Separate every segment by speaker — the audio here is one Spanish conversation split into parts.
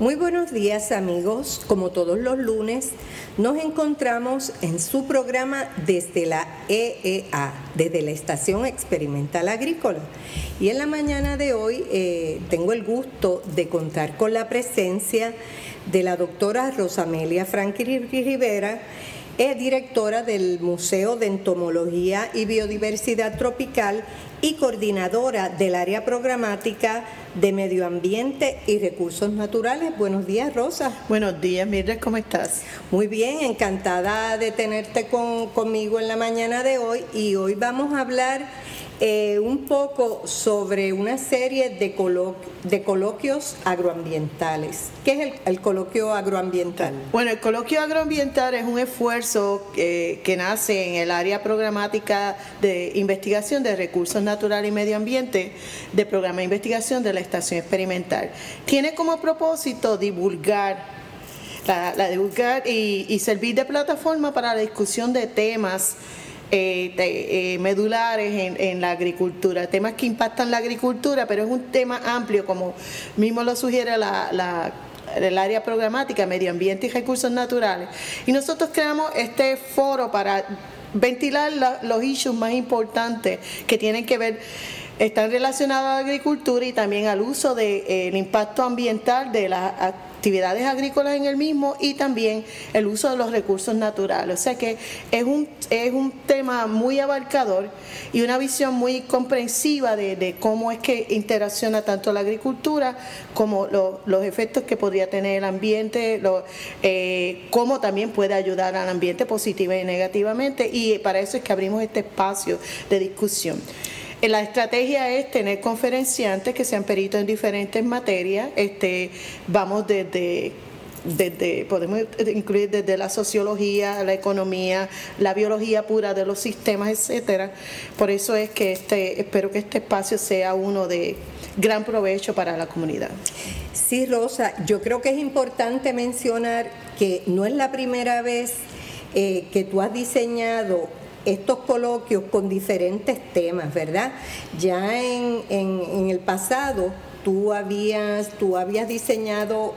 Speaker 1: Muy buenos días amigos, como todos los lunes nos encontramos en su programa desde la EEA, desde la Estación Experimental Agrícola. Y en la mañana de hoy eh, tengo el gusto de contar con la presencia de la doctora Rosamelia Franqui Rivera, es directora del Museo de Entomología y Biodiversidad Tropical y coordinadora del área programática de Medio Ambiente y Recursos Naturales. Buenos días, Rosa.
Speaker 2: Buenos días, Mirres, ¿cómo estás?
Speaker 1: Muy bien, encantada de tenerte conmigo en la mañana de hoy y hoy vamos a hablar eh, un poco sobre una serie de, de coloquios agroambientales. ¿Qué es el, coloquio agroambiental?
Speaker 2: Bueno, el coloquio agroambiental es un esfuerzo que, que nace en el área programática de investigación de recursos naturales y medio ambiente del programa de investigación de la estación experimental. Tiene como propósito divulgar la, divulgar y, servir de plataforma para la discusión de temas eh, eh, medulares en, la agricultura, temas que impactan la agricultura, pero es un tema amplio, como mismo lo sugiere la, el área programática, medio ambiente y recursos naturales. Y nosotros creamos este foro para ventilar los issues más importantes que tienen que ver están relacionados a la agricultura y también al uso del de, eh, impacto ambiental de la actividades agrícolas en el mismo y también el uso de los recursos naturales. O sea que es un, es un tema muy abarcador y una visión muy comprensiva de, cómo es que interacciona tanto la agricultura como los efectos que podría tener el ambiente, lo, eh, cómo también puede ayudar al ambiente positiva y negativamente y para eso es que abrimos este espacio de discusión. La estrategia es tener conferenciantes que sean peritos en diferentes materias. Este, vamos desde desde, podemos incluir desde la sociología, la economía, la biología pura de los sistemas, etcétera. Por eso es que este, espero que este espacio sea uno de gran provecho para la comunidad.
Speaker 1: Sí, Rosa, yo creo que es importante mencionar que no es la primera vez eh, que tú has diseñado estos coloquios con diferentes temas, ¿verdad? Ya en, en, el pasado tú habías, tú habías diseñado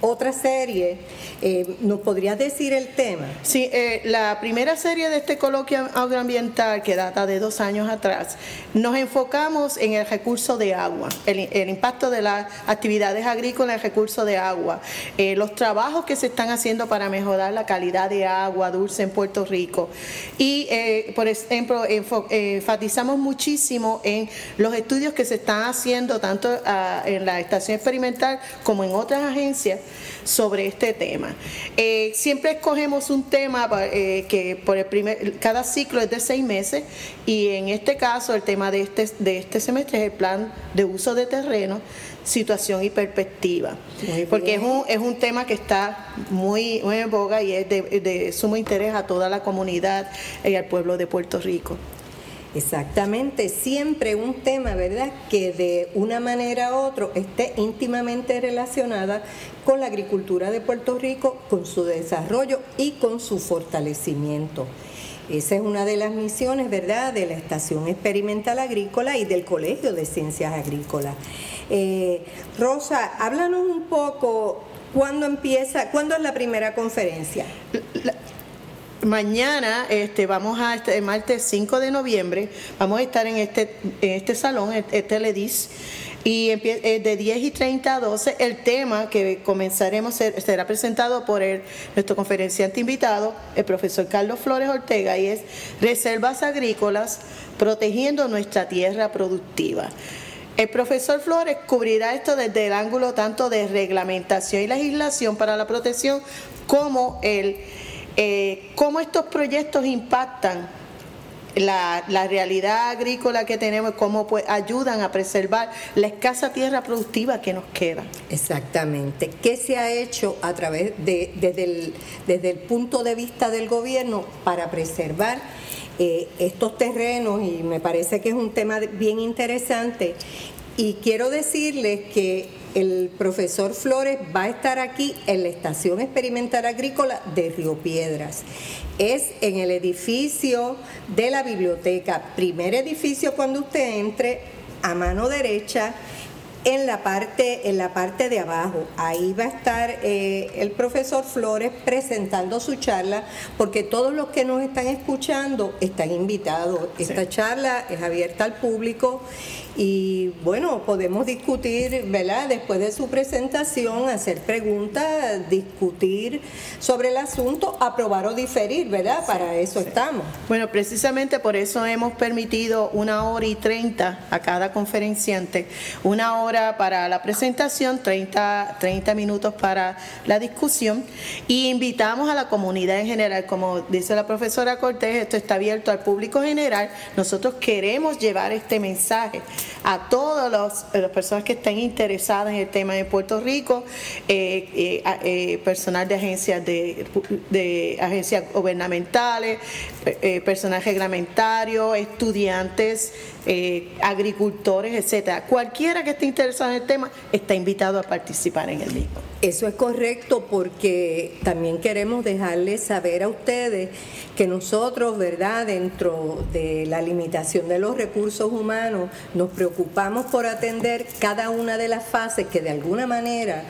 Speaker 1: otra serie. Eh, ¿Nos podrías decir el tema?
Speaker 2: Sí, eh, la primera serie de este coloquio agroambiental, que data de dos años atrás, nos enfocamos en el recurso de agua, el, impacto de las actividades agrícolas en el recurso de agua, eh, los trabajos que se están haciendo para mejorar la calidad de agua dulce en Puerto Rico. Y, por ejemplo, enfatizamos muchísimo en los estudios que se están haciendo tanto ah, en la estación experimental como en otras agencias sobre este tema. Eh, siempre escogemos un tema eh, que por el primer, cada ciclo es de seis meses y en este caso el tema de este, de este semestre es el plan de uso de terreno, situación y perspectiva. Porque es un, es un tema que está muy, muy en boga y es de, de sumo interés a toda la comunidad y al pueblo de Puerto Rico.
Speaker 1: Exactamente, siempre un tema, ¿verdad?, que de una manera u otra esté íntimamente relacionada con la agricultura de Puerto Rico, con su desarrollo y con su fortalecimiento. Esa es una de las misiones, ¿verdad?, de la Estación Experimental Agrícola y del Colegio de Ciencias Agrícolas. Eh, Rosa, háblanos un poco, ¿cuándo empieza, cuándo es la primera conferencia?
Speaker 2: Mañana este, vamos a, este, martes 5 de noviembre, vamos a estar en este, en este salón, este LEDIS, y eh, de 10 y 30 a 12 el tema que comenzaremos será presentado por el, nuestro conferenciante invitado, el profesor Carlos Flores Ortega, y es Reservas Agrícolas protegiendo nuestra tierra productiva. El profesor Flores cubrirá esto desde el ángulo tanto de reglamentación y legislación para la protección como el eh, cómo estos proyectos impactan la, realidad agrícola que tenemos, cómo pues, ayudan a preservar la escasa tierra productiva que nos queda.
Speaker 1: Exactamente. ¿Qué se ha hecho a través de, desde, el, desde el punto de vista del gobierno para preservar eh, estos terrenos? Y me parece que es un tema bien interesante. Y quiero decirles que el profesor Flores va a estar aquí en la Estación Experimental Agrícola de Río Piedras. Es en el edificio de la biblioteca, primer edificio cuando usted entre, a mano derecha, en la parte, en la parte de abajo. Ahí va a estar eh, el profesor Flores presentando su charla, porque todos los que nos están escuchando están invitados. Esta charla es abierta al público y bueno, podemos discutir, ¿verdad? Después de su presentación, hacer preguntas, discutir sobre el asunto, aprobar o diferir, ¿verdad? Para eso estamos.
Speaker 2: Bueno, precisamente por eso hemos permitido una hora y treinta a cada conferenciante, una hora para la presentación, 30, 30 minutos para la discusión y invitamos a la comunidad en general, como dice la profesora Cortés, esto está abierto al público general, nosotros queremos llevar este mensaje a todas las personas que estén interesadas en el tema de Puerto Rico, eh, eh, eh, personal de agencias de, agencias gubernamentales, personal reglamentario, estudiantes, agricultores, etcétera. Cualquiera que esté interesado en el tema está invitado a participar en el mismo.
Speaker 1: Eso es correcto porque también queremos dejarles saber a ustedes que nosotros, ¿verdad?, dentro de la limitación de los recursos humanos, nos preocupamos por atender cada una de las fases que de alguna manera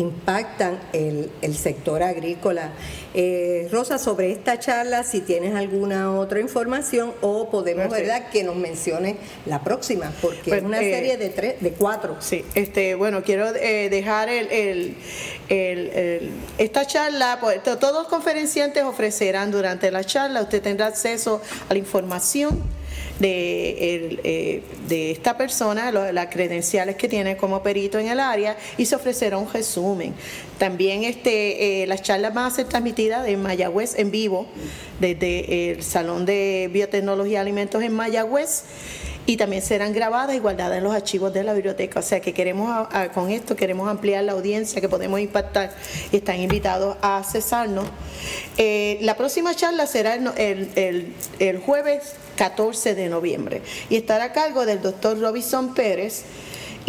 Speaker 1: impactan el, sector agrícola. Eh, Rosa, sobre esta charla, si tienes alguna otra información o podemos, ¿verdad?, que nos mencione la próxima, porque es pues, una eh, serie de tres, de cuatro.
Speaker 2: Sí, este, bueno, quiero eh, dejar el, esta charla, pues, todos los conferenciantes ofrecerán durante la charla, usted tendrá acceso a la información de, eh, de esta persona, las credenciales que tiene como perito en el área y se ofrecerá un resumen. También este, eh, las charlas van a ser transmitidas en Mayagüez en vivo, desde el Salón de Biotecnología y Alimentos en Mayagüez y también serán grabadas y guardadas en los archivos de la biblioteca. O sea que queremos, con esto queremos ampliar la audiencia que podemos impactar y están invitados a cesarnos. Eh, la próxima charla será el, el jueves 14 de noviembre y estará a cargo del doctor Robinson Pérez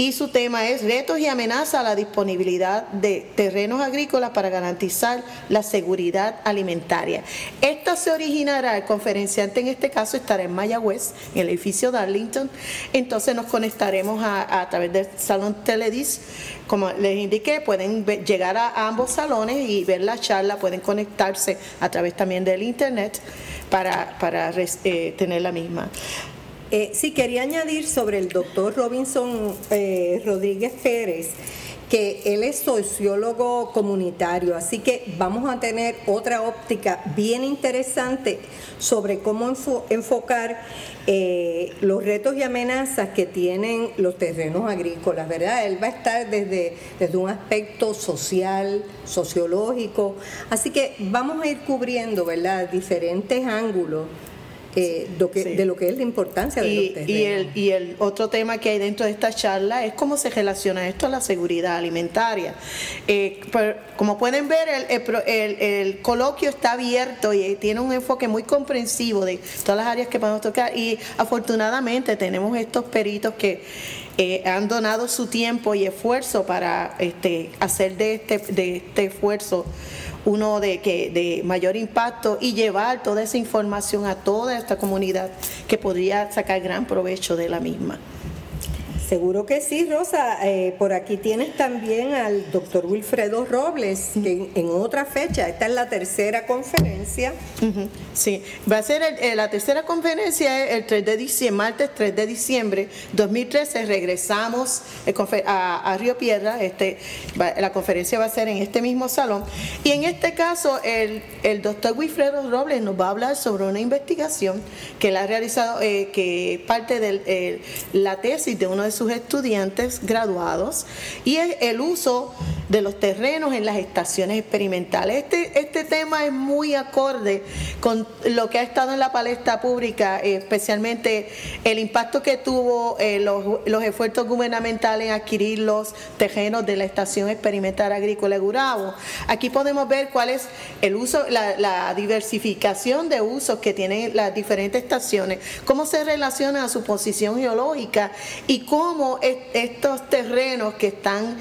Speaker 2: y su tema es retos y amenaza a la disponibilidad de terrenos agrícolas para garantizar la seguridad alimentaria. Esto se originará, el conferenciante en este caso estará en Mayagüez, en el edificio Darlington, entonces nos conectaremos a, través del salón Teledis, como les indiqué, pueden llegar a, ambos salones y ver la charla, pueden conectarse a través también del internet para, para eh, tener la misma.
Speaker 1: Eh, sí, quería añadir sobre el doctor Robinson eh, Rodríguez Pérez que él es sociólogo comunitario, así que vamos a tener otra óptica bien interesante sobre cómo enfocar eh, los retos y amenazas que tienen los terrenos agrícolas, ¿verdad? Él va a estar desde, desde un aspecto social, sociológico, así que vamos a ir cubriendo, ¿verdad?, diferentes ángulos eh, de lo que es la importancia de
Speaker 2: y, los Y el, y el otro tema que hay dentro de esta charla es cómo se relaciona esto a la seguridad alimentaria. Eh, como pueden ver, el, el, coloquio está abierto y tiene un enfoque muy comprensivo de todas las áreas que podemos tocar y afortunadamente tenemos estos peritos que eh, han donado su tiempo y esfuerzo para este, hacer de este, de este esfuerzo uno de, que, de mayor impacto y llevar toda esa información a toda esta comunidad que podría sacar gran provecho de la misma.
Speaker 1: Seguro que sí, Rosa. Eh, por aquí tienes también al doctor Wilfredo Robles, que en, otra fecha, esta es la tercera conferencia.
Speaker 2: Sí, va a ser la tercera conferencia el 3 de diciembre, martes 3 de diciembre 2013. Regresamos eh, a, Río Piedra. Este, la conferencia va a ser en este mismo salón. Y en este caso, el, el doctor Wilfredo Robles nos va a hablar sobre una investigación que él ha realizado, eh, que parte de la tesis de uno de sus estudiantes graduados y el uso de los terrenos en las estaciones experimentales. Este, este tema es muy acorde con lo que ha estado en la palestra pública, especialmente el impacto que tuvo eh, los, esfuerzos gubernamentales en adquirir los terrenos de la estación experimental agrícola de Gurabo. Aquí podemos ver cuál es el uso, la, la diversificación de usos que tienen las diferentes estaciones, cómo se relaciona a su posición geológica y cómo estos terrenos que están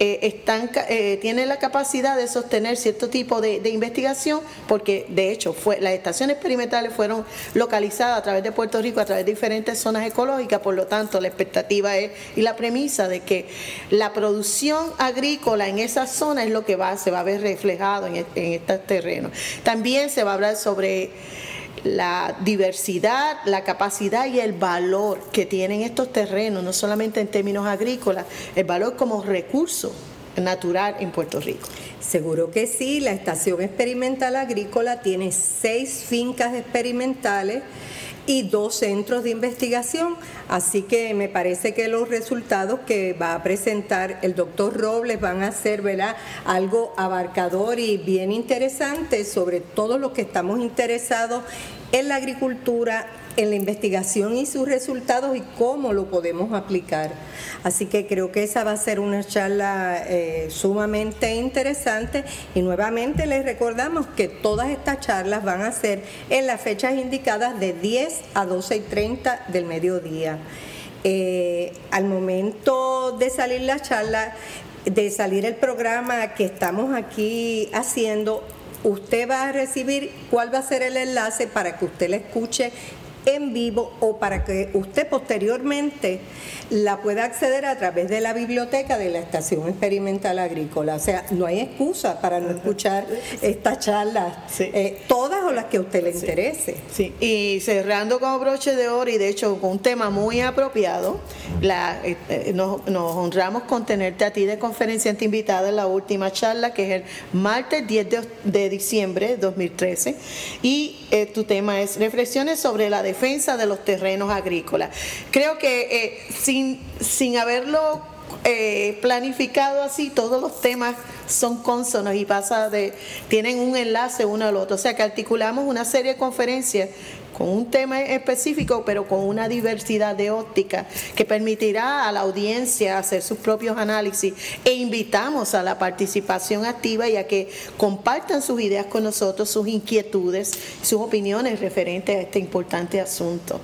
Speaker 2: eh, están, eh, tienen la capacidad de sostener cierto tipo de, investigación, porque de hecho las estaciones experimentales fueron localizadas a través de Puerto Rico, a través de diferentes zonas ecológicas, por lo tanto la expectativa es y la premisa de que la producción agrícola en esa zona es lo que va, se va a ver reflejado en, en estos terrenos. También se va a hablar sobre la diversidad, la capacidad y el valor que tienen estos terrenos, no solamente en términos agrícolas, el valor como recurso natural en Puerto Rico.
Speaker 1: Seguro que sí, la Estación Experimental Agrícola tiene seis fincas experimentales y dos centros de investigación. Así que me parece que los resultados que va a presentar el doctor Robles van a ser ¿verdad? algo abarcador y bien interesante sobre todo lo que estamos interesados en la agricultura, en la investigación y sus resultados y cómo lo podemos aplicar. Así que creo que esa va a ser una charla eh, sumamente interesante y nuevamente les recordamos que todas estas charlas van a ser en las fechas indicadas de 10 a 12 y 30 del mediodía. Eh, al momento de salir la charla, de salir el programa que estamos aquí haciendo, usted va a recibir cuál va a ser el enlace para que usted le escuche en vivo o para que usted posteriormente la pueda acceder a través de la biblioteca de la Estación Experimental Agrícola. O sea, no hay excusa para no escuchar esta charla, eh, todas o las que a usted le interese.
Speaker 2: Sí, y cerrando con broche de oro y de hecho con un tema muy apropiado, la, eh, eh, nos, honramos con tenerte a ti de conferenciante invitada en la última charla que es el martes 10 de, de diciembre de 2013 y tu tema es reflexiones sobre la defensa de los terrenos agrícolas. Creo que eh, sin, sin haberlo eh, planificado así, todos los temas son consonos y pasa de, tienen un enlace uno al otro. O sea que articulamos una serie de conferencias con un tema específico, pero con una diversidad de óptica que permitirá a la audiencia hacer sus propios análisis e invitamos a la participación activa y a que compartan sus ideas con nosotros, sus inquietudes, sus opiniones referentes a este importante asunto.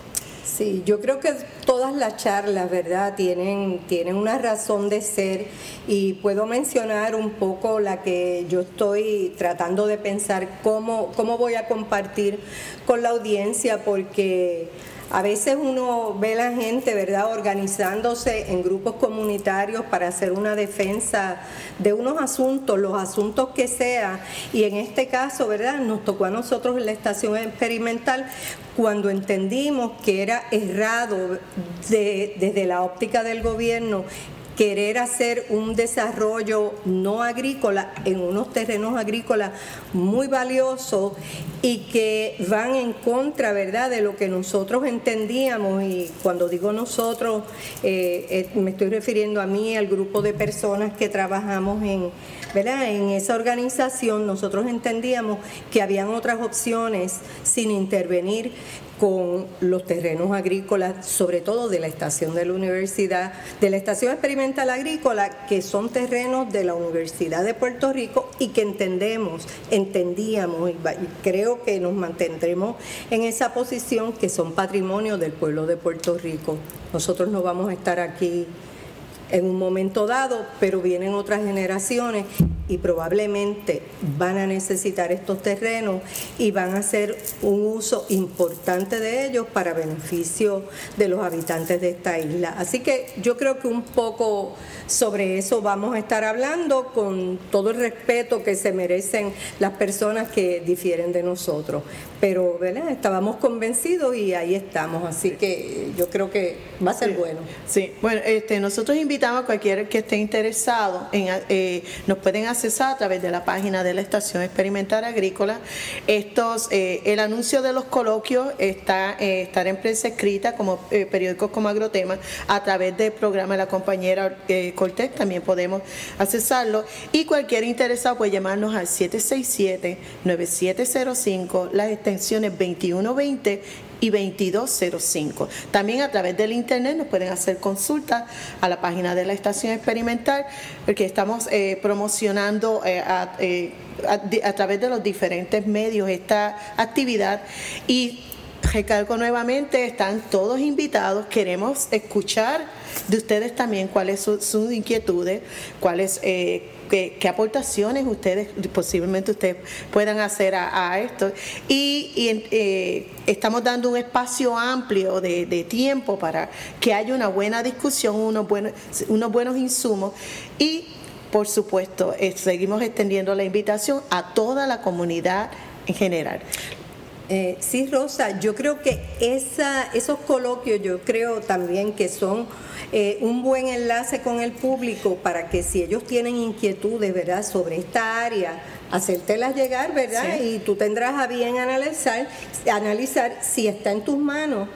Speaker 1: Sí, yo creo que todas las charlas, ¿verdad?, tienen, tienen una razón de ser y puedo mencionar un poco la que yo estoy tratando de pensar cómo, cómo voy a compartir con la audiencia, porque a veces uno ve la gente, ¿verdad?, organizándose en grupos comunitarios para hacer una defensa de unos asuntos, los asuntos que sea. Y en este caso, ¿verdad?, nos tocó a nosotros en la estación experimental cuando entendimos que era errado desde la óptica del gobierno querer hacer un desarrollo no agrícola en unos terrenos agrícolas muy valiosos y que van en contra, ¿verdad?, de lo que nosotros entendíamos. Y cuando digo nosotros, eh, eh, me estoy refiriendo a mí, al grupo de personas que trabajamos en, ¿verdad? en esa organización. Nosotros entendíamos que habían otras opciones sin intervenir con los terrenos agrícolas, sobre todo de la estación de la universidad, de la estación experimental agrícola, que son terrenos de la Universidad de Puerto Rico y que entendemos, entendíamos y creo que nos mantendremos en esa posición que son patrimonio del pueblo de Puerto Rico. Nosotros no vamos a estar aquí en un momento dado, pero vienen otras generaciones y probablemente van a necesitar estos terrenos y van a hacer un uso importante de ellos para beneficio de los habitantes de esta isla. Así que yo creo que un poco sobre eso vamos a estar hablando con todo el respeto que se merecen las personas que difieren de nosotros. Pero ¿verdad? estábamos convencidos y ahí estamos, así que yo creo que va a ser bueno.
Speaker 2: Sí, bueno, este, nosotros invitamos a cualquiera que esté interesado eh, nos pueden accesar a través de la página de la Estación Experimental Agrícola. Estos, eh, el anuncio de los coloquios está, eh, en prensa escrita como periódicos como Agrotema a través del programa de la compañera Cortés, también podemos accesarlo. Y cualquier interesado puede llamarnos al 767-9705, las extensiones 2120 y 2205. También a través del internet nos pueden hacer consultas a la página de la estación experimental, porque estamos eh, promocionando eh, eh, a, través de los diferentes medios esta actividad y recalco nuevamente, están todos invitados, queremos escuchar de ustedes también cuáles son sus inquietudes, cuáles qué, aportaciones ustedes, posiblemente ustedes puedan hacer a, esto. Y, eh, estamos dando un espacio amplio de, tiempo para que haya una buena discusión, unos buenos, unos buenos insumos y, por supuesto, eh, seguimos extendiendo la invitación a toda la comunidad en general.
Speaker 1: Eh, sí, Rosa, yo creo que esa, esos coloquios, yo creo también que son eh, un buen enlace con el público para que si ellos tienen inquietudes, ¿verdad?, sobre esta área, hacértelas llegar, ¿verdad? Y tú tendrás a bien analizar, analizar si está en tus manos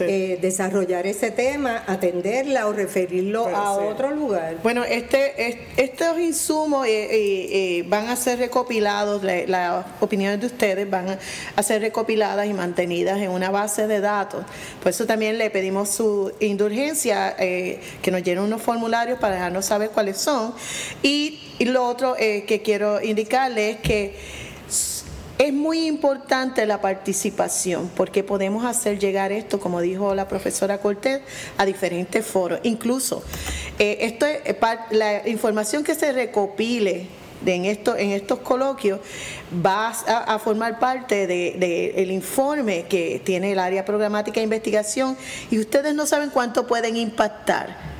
Speaker 1: eh, desarrollar ese tema, atenderla o referirlo a otro lugar.
Speaker 2: Bueno, este, estos insumos eh, eh, van a ser recopilados, las opiniones de ustedes van a ser recopiladas y mantenidas en una base de datos. Por eso también le pedimos su indulgencia, que nos llenen unos formularios para dejarnos saber cuáles son. Y, y lo otro que quiero indicarle es que es muy importante la participación porque podemos hacer llegar esto, como dijo la profesora Cortés, a diferentes foros. Incluso eh, esto eh, la información que se recopile en, esto, en estos coloquios va a, formar parte del de, informe que tiene el área programática de investigación y ustedes no saben cuánto pueden impactar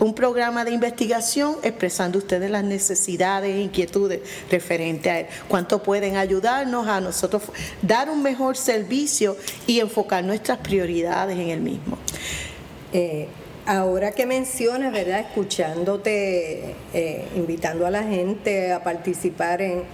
Speaker 2: un programa de investigación expresando ustedes las necesidades e inquietudes referente a él. Cuánto pueden ayudarnos a nosotros dar un mejor servicio y enfocar nuestras prioridades en el mismo.
Speaker 1: Eh, ahora que mencionas, ¿verdad? Escuchándote, eh, invitando a la gente a participar en,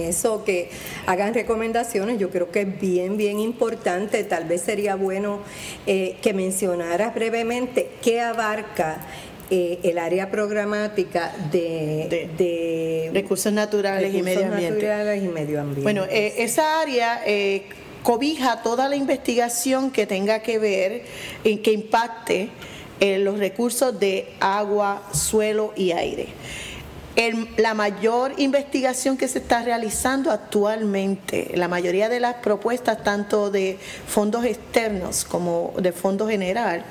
Speaker 1: eso, que hagan recomendaciones, yo creo que es bien, bien importante. Tal vez sería bueno eh, que mencionaras brevemente qué abarca eh, el área programática de,
Speaker 2: recursos naturales, y, medio
Speaker 1: ambiente.
Speaker 2: Bueno, eh, esa área eh, cobija toda la investigación que tenga que ver, en que impacte en los recursos de agua, suelo y aire. la mayor investigación que se está realizando actualmente, la mayoría de las propuestas, tanto de fondos externos como de fondo general,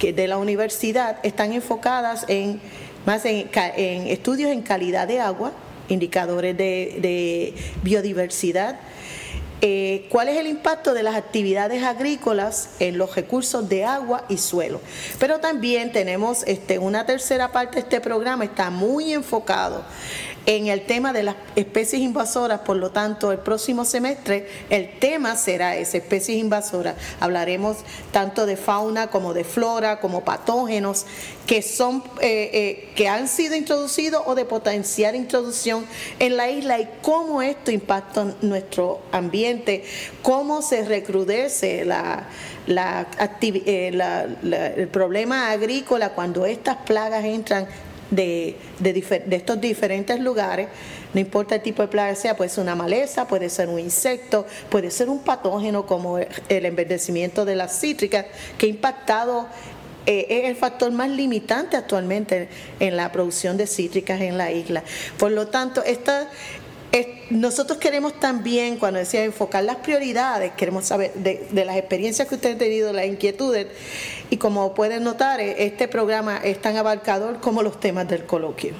Speaker 2: de la universidad están enfocadas en más en, estudios en calidad de agua, indicadores de, biodiversidad, eh, cuál es el impacto de las actividades agrícolas en los recursos de agua y suelo. Pero también tenemos este, una tercera parte de este programa, está muy enfocado en el tema de las especies invasoras, por lo tanto, el próximo semestre el tema será esa, especies invasoras. Hablaremos tanto de fauna como de flora, como patógenos que son eh, eh, que han sido introducidos o de potenciar introducción en la isla y cómo esto impacta nuestro ambiente, cómo se recrudece la, eh, el problema agrícola cuando estas plagas entran de, estos diferentes lugares, no importa el tipo de plaga sea, puede ser una maleza, puede ser un insecto, puede ser un patógeno como el enverdecimiento de las cítricas, que ha impactado eh, es el factor más limitante actualmente en la producción de cítricas en la isla. Por lo tanto, esta, nosotros queremos también, cuando decía enfocar las prioridades, queremos saber de, las experiencias que usted ha tenido, las inquietudes, y como pueden notar, eh, este programa es tan abarcador como los temas del coloquio.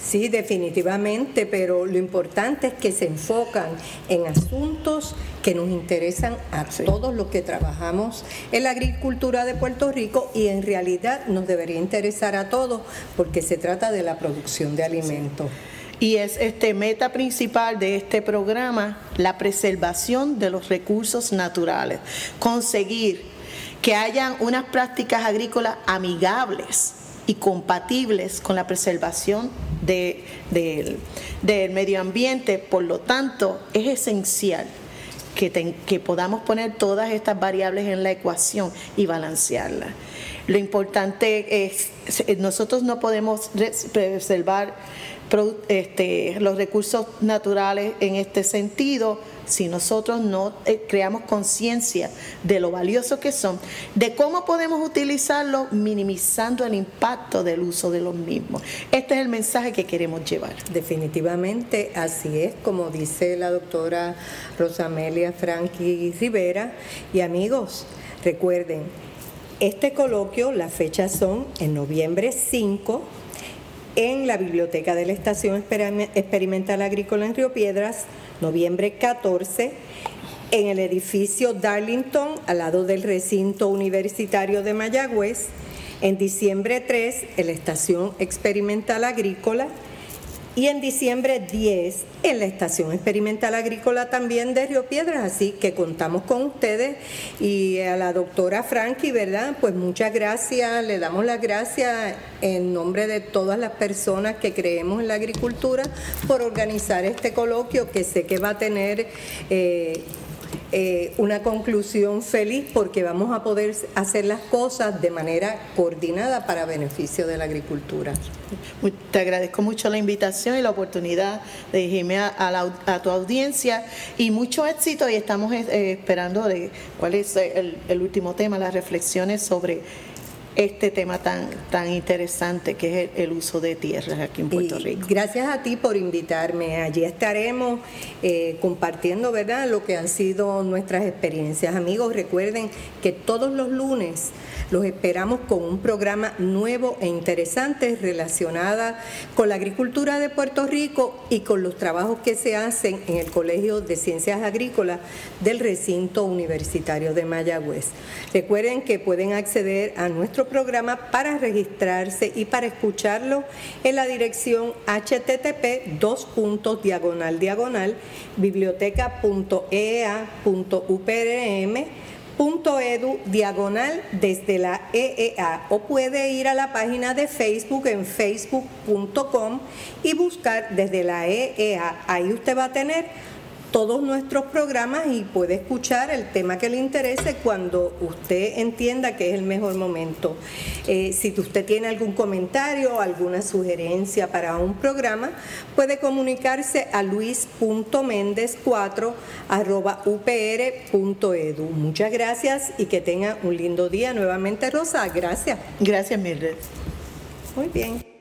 Speaker 1: Sí, definitivamente, pero lo importante es que se enfocan en asuntos que nos interesan a todos los que trabajamos en la agricultura de Puerto Rico y en realidad nos debería interesar a todos porque se trata de la producción de alimentos.
Speaker 2: Y es este meta principal de este programa la preservación de los recursos naturales, conseguir que hayan unas prácticas agrícolas amigables y compatibles con la preservación del medio ambiente, por lo tanto, es esencial que, que podamos poner todas estas variables en la ecuación y balancearlas. Lo importante es, nosotros no podemos preservar este, los recursos naturales en este sentido si nosotros no eh, creamos conciencia de lo valiosos que son, de cómo podemos utilizarlos minimizando el impacto del uso de los mismos. Este es el mensaje que queremos llevar.
Speaker 1: Definitivamente así es, como dice la doctora Rosamelia Franqui Rivera. Y amigos, recuerden, este coloquio, las fechas son en noviembre 5 en la Biblioteca de la Estación Experimental Agrícola en Río Piedras, noviembre 14, en el edificio Darlington, al lado del recinto universitario de Mayagüez, en diciembre 3, en la Estación Experimental Agrícola, y en diciembre 10 en la Estación Experimental Agrícola también de Río Piedras, así que contamos con ustedes y a la doctora Frankie, ¿verdad? Pues muchas gracias, le damos las gracias en nombre de todas las personas que creemos en la agricultura por organizar este coloquio que sé que va a tener... Eh, eh, una conclusión feliz porque vamos a poder hacer las cosas de manera coordinada para beneficio de la agricultura.
Speaker 2: Te agradezco mucho la invitación y la oportunidad de dirigirme a, tu audiencia y mucho éxito y estamos eh, esperando de cuál es el último tema, las reflexiones sobre este tema tan, tan interesante que es el, uso de tierras aquí en Puerto Rico.
Speaker 1: Gracias a ti por invitarme. Allí estaremos eh, compartiendo ¿verdad? lo que han sido nuestras experiencias. Amigos, recuerden que todos los lunes los esperamos con un programa nuevo e interesante relacionada con la agricultura de Puerto Rico y con los trabajos que se hacen en el Colegio de Ciencias Agrícolas del recinto universitario de Mayagüez. Recuerden que pueden acceder a nuestro programa para registrarse y para escucharlo en la dirección http dos puntos diagonal diagonal biblioteca.eea.uprm edu diagonal desde la EEA o puede ir a la página de Facebook en facebook.com y buscar desde la EEA. Ahí usted va a tener todos nuestros programas y puede escuchar el tema que le interese cuando usted entienda que es el mejor momento. Eh, si usted tiene algún comentario, alguna sugerencia para un programa, puede comunicarse a luis.méndez4 upr.edu. Muchas gracias y que tenga un lindo día. Nuevamente, Rosa, gracias.
Speaker 2: Gracias, Mildred.
Speaker 1: Muy bien.